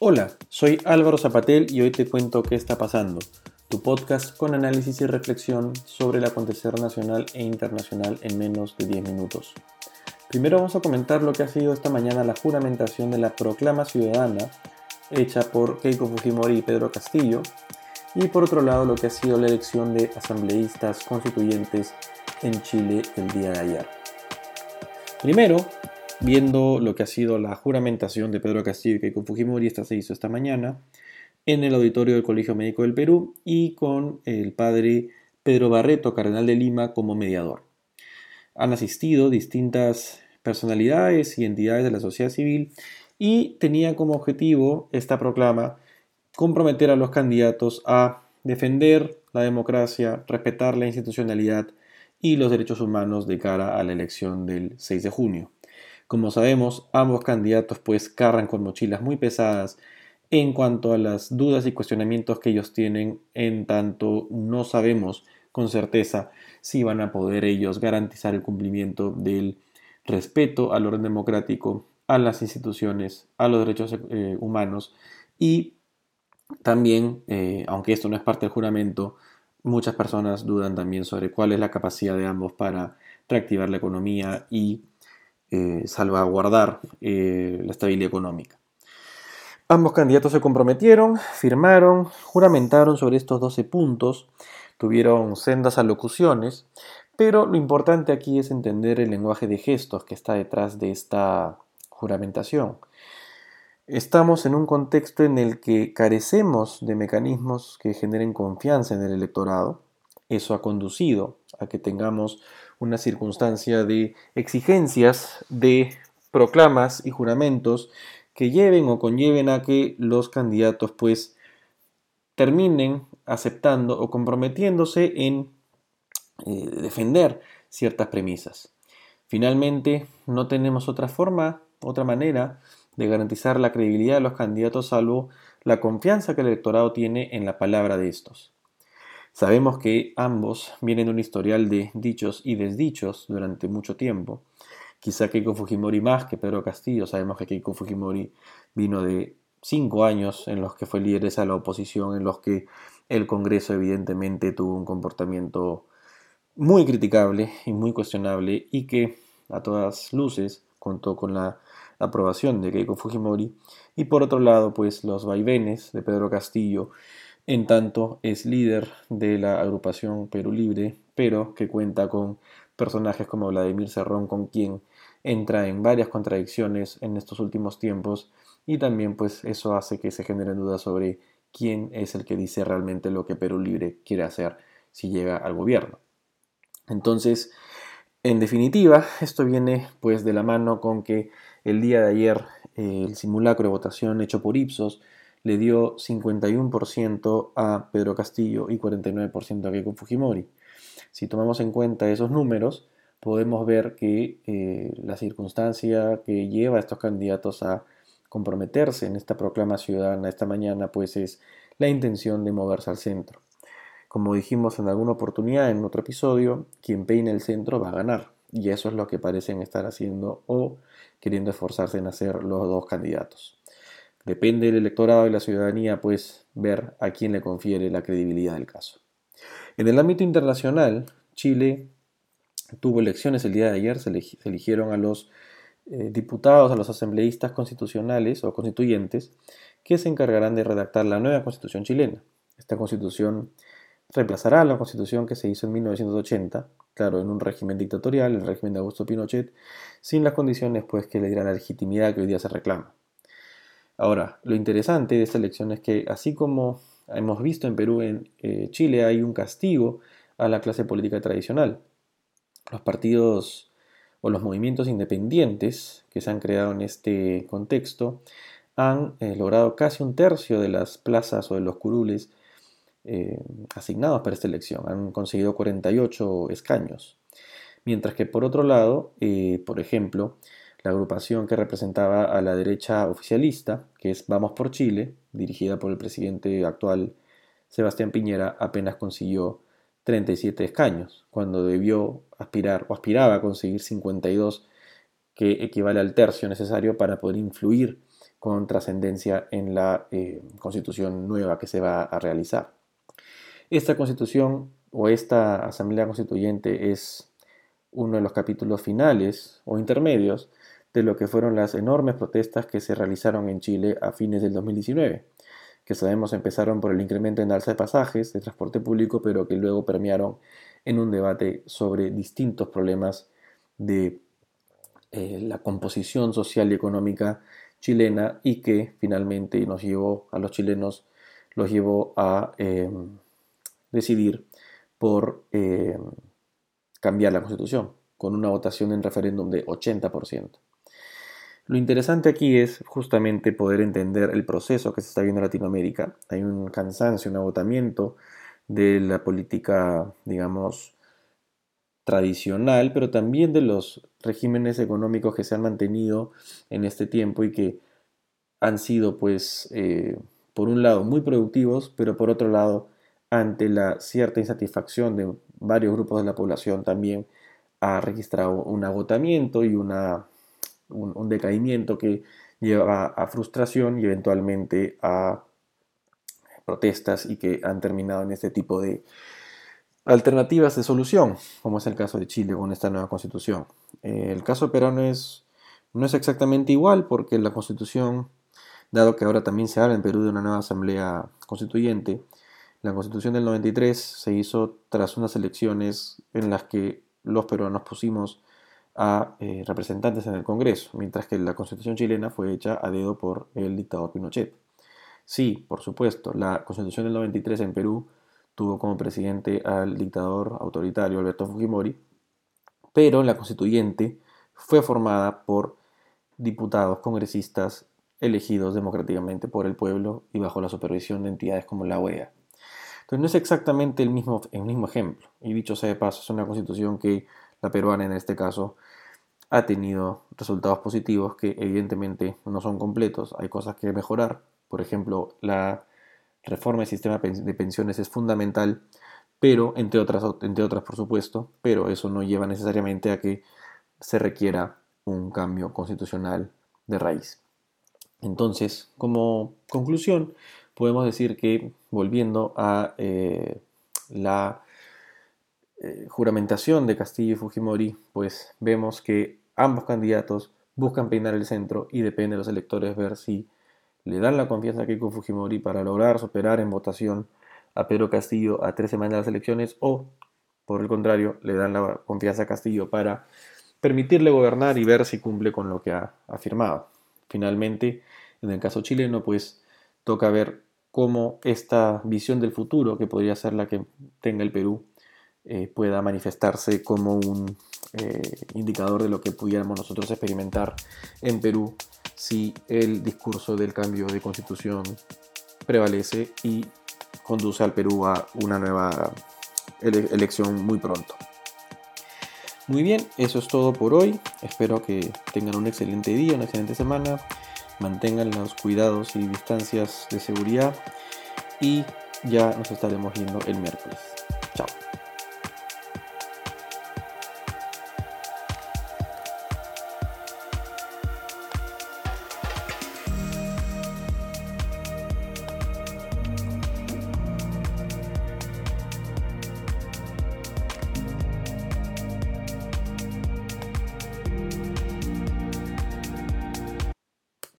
Hola, soy Álvaro Zapatel y hoy te cuento qué está pasando, tu podcast con análisis y reflexión sobre el acontecer nacional e internacional en menos de 10 minutos. Primero vamos a comentar lo que ha sido esta mañana la juramentación de la proclama ciudadana hecha por Keiko Fujimori y Pedro Castillo, y por otro lado lo que ha sido la elección de asambleístas constituyentes en Chile el día de ayer. Primero, viendo lo que ha sido la juramentación de Pedro Castillo y Keiko Fujimori, esta se hizo esta mañana en el auditorio del Colegio Médico del Perú y con el padre Pedro Barreto, cardenal de Lima, como mediador. Han asistido distintas personalidades y entidades de la sociedad civil y tenía como objetivo esta proclama comprometer a los candidatos a defender la democracia, respetar la institucionalidad y los derechos humanos de cara a la elección del 6 de junio. Como sabemos, ambos candidatos pues cargan con mochilas muy pesadas en cuanto a las dudas y cuestionamientos que ellos tienen, en tanto no sabemos con certeza si van a poder ellos garantizar el cumplimiento del respeto al orden democrático, a las instituciones, a los derechos eh, humanos y también, eh, aunque esto no es parte del juramento, muchas personas dudan también sobre cuál es la capacidad de ambos para reactivar la economía y eh, salvaguardar eh, la estabilidad económica. Ambos candidatos se comprometieron, firmaron, juramentaron sobre estos 12 puntos, tuvieron sendas alocuciones, pero lo importante aquí es entender el lenguaje de gestos que está detrás de esta juramentación. Estamos en un contexto en el que carecemos de mecanismos que generen confianza en el electorado. Eso ha conducido a que tengamos una circunstancia de exigencias de proclamas y juramentos que lleven o conlleven a que los candidatos pues terminen aceptando o comprometiéndose en eh, defender ciertas premisas. Finalmente, no tenemos otra forma, otra manera de garantizar la credibilidad de los candidatos salvo la confianza que el electorado tiene en la palabra de estos. Sabemos que ambos vienen de un historial de dichos y desdichos durante mucho tiempo. Quizá Keiko Fujimori más que Pedro Castillo. Sabemos que Keiko Fujimori vino de cinco años en los que fue líder de la oposición, en los que el Congreso evidentemente tuvo un comportamiento muy criticable y muy cuestionable y que a todas luces contó con la aprobación de Keiko Fujimori y por otro lado pues los vaivenes de Pedro Castillo en tanto es líder de la agrupación Perú Libre pero que cuenta con personajes como Vladimir Cerrón con quien entra en varias contradicciones en estos últimos tiempos y también pues eso hace que se generen dudas sobre quién es el que dice realmente lo que Perú Libre quiere hacer si llega al gobierno. Entonces, en definitiva, esto viene pues de la mano con que el día de ayer eh, el simulacro de votación hecho por Ipsos le dio 51% a Pedro Castillo y 49% a Keiko Fujimori. Si tomamos en cuenta esos números, podemos ver que eh, la circunstancia que lleva a estos candidatos a comprometerse en esta proclama ciudadana esta mañana, pues es la intención de moverse al centro. Como dijimos en alguna oportunidad en otro episodio, quien peine el centro va a ganar. Y eso es lo que parecen estar haciendo o queriendo esforzarse en hacer los dos candidatos. Depende del electorado y la ciudadanía, pues, ver a quién le confiere la credibilidad del caso. En el ámbito internacional, Chile tuvo elecciones el día de ayer, se, eligieron a los eh, diputados, a los asambleístas constitucionales o constituyentes que se encargarán de redactar la nueva constitución chilena. Esta constitución reemplazará la constitución que se hizo en 1980, claro, en un régimen dictatorial, el régimen de Augusto Pinochet, sin las condiciones pues, que le dieran la legitimidad que hoy día se reclama. Ahora, lo interesante de esta elección es que así como hemos visto en Perú, en eh, Chile hay un castigo a la clase política tradicional. Los partidos o los movimientos independientes que se han creado en este contexto han eh, logrado casi un tercio de las plazas o de los curules eh, asignados para esta elección. Han conseguido 48 escaños. Mientras que por otro lado, por ejemplo, la agrupación que representaba a la derecha oficialista, que es Vamos por Chile, dirigida por el presidente actual Sebastián Piñera, apenas consiguió 37 escaños, cuando debió aspirar o aspiraba a conseguir 52, que equivale al tercio necesario para poder influir con trascendencia en la eh, constitución nueva que se va a realizar. Esta constitución o esta asamblea constituyente es uno de los capítulos finales o intermedios de lo que fueron las enormes protestas que se realizaron en Chile a fines del 2019, que sabemos empezaron por el incremento en alza de pasajes de transporte público, pero que luego permearon en un debate sobre distintos problemas de eh, la composición social y económica chilena y que finalmente nos llevó a los chilenos, los llevó a eh, decidir por eh, cambiar la constitución con una votación en referéndum de 80%. Lo interesante aquí es justamente poder entender el proceso que se está viendo en Latinoamérica. Hay un cansancio, un agotamiento de la política, digamos, tradicional, pero también de los regímenes económicos que se han mantenido en este tiempo y que han sido, pues, eh, por un lado muy productivos, pero por otro lado, ante la cierta insatisfacción de varios grupos de la población, también ha registrado un agotamiento y una, un decaimiento que lleva a frustración y eventualmente a protestas y que han terminado en este tipo de alternativas de solución, como es el caso de Chile con esta nueva constitución. Eh, el caso peruano es, no es exactamente igual porque la constitución, dado que ahora también se habla en Perú de una nueva asamblea constituyente, la constitución del 93 se hizo tras unas elecciones en las que los peruanos pusimos a eh, representantes en el Congreso, mientras que la constitución chilena fue hecha a dedo por el dictador Pinochet. Sí, por supuesto, la constitución del 93 en Perú tuvo como presidente al dictador autoritario Alberto Fujimori, pero la constituyente fue formada por diputados congresistas elegidos democráticamente por el pueblo y bajo la supervisión de entidades como la OEA. Entonces no es exactamente el mismo, el mismo ejemplo. Y dicho sea de paso, es una constitución que la peruana en este caso ha tenido resultados positivos que evidentemente no son completos, hay cosas que mejorar, por ejemplo, la reforma del sistema de pensiones es fundamental, pero entre otras, entre otras por supuesto, pero eso no lleva necesariamente a que se requiera un cambio constitucional de raíz. Entonces, como conclusión, podemos decir que volviendo a eh, la eh, juramentación de Castillo y Fujimori, pues vemos que ambos candidatos buscan peinar el centro y depende de los electores ver si le dan la confianza a Keiko Fujimori para lograr superar en votación a Pedro Castillo a tres semanas de las elecciones o, por el contrario, le dan la confianza a Castillo para permitirle gobernar y ver si cumple con lo que ha afirmado. Finalmente, en el caso chileno, pues toca ver cómo esta visión del futuro, que podría ser la que tenga el Perú, eh, pueda manifestarse como un eh, indicador de lo que pudiéramos nosotros experimentar en Perú si el discurso del cambio de constitución prevalece y conduce al Perú a una nueva elección muy pronto. Muy bien, eso es todo por hoy. Espero que tengan un excelente día, una excelente semana. Mantengan los cuidados y distancias de seguridad. Y ya nos estaremos viendo el miércoles.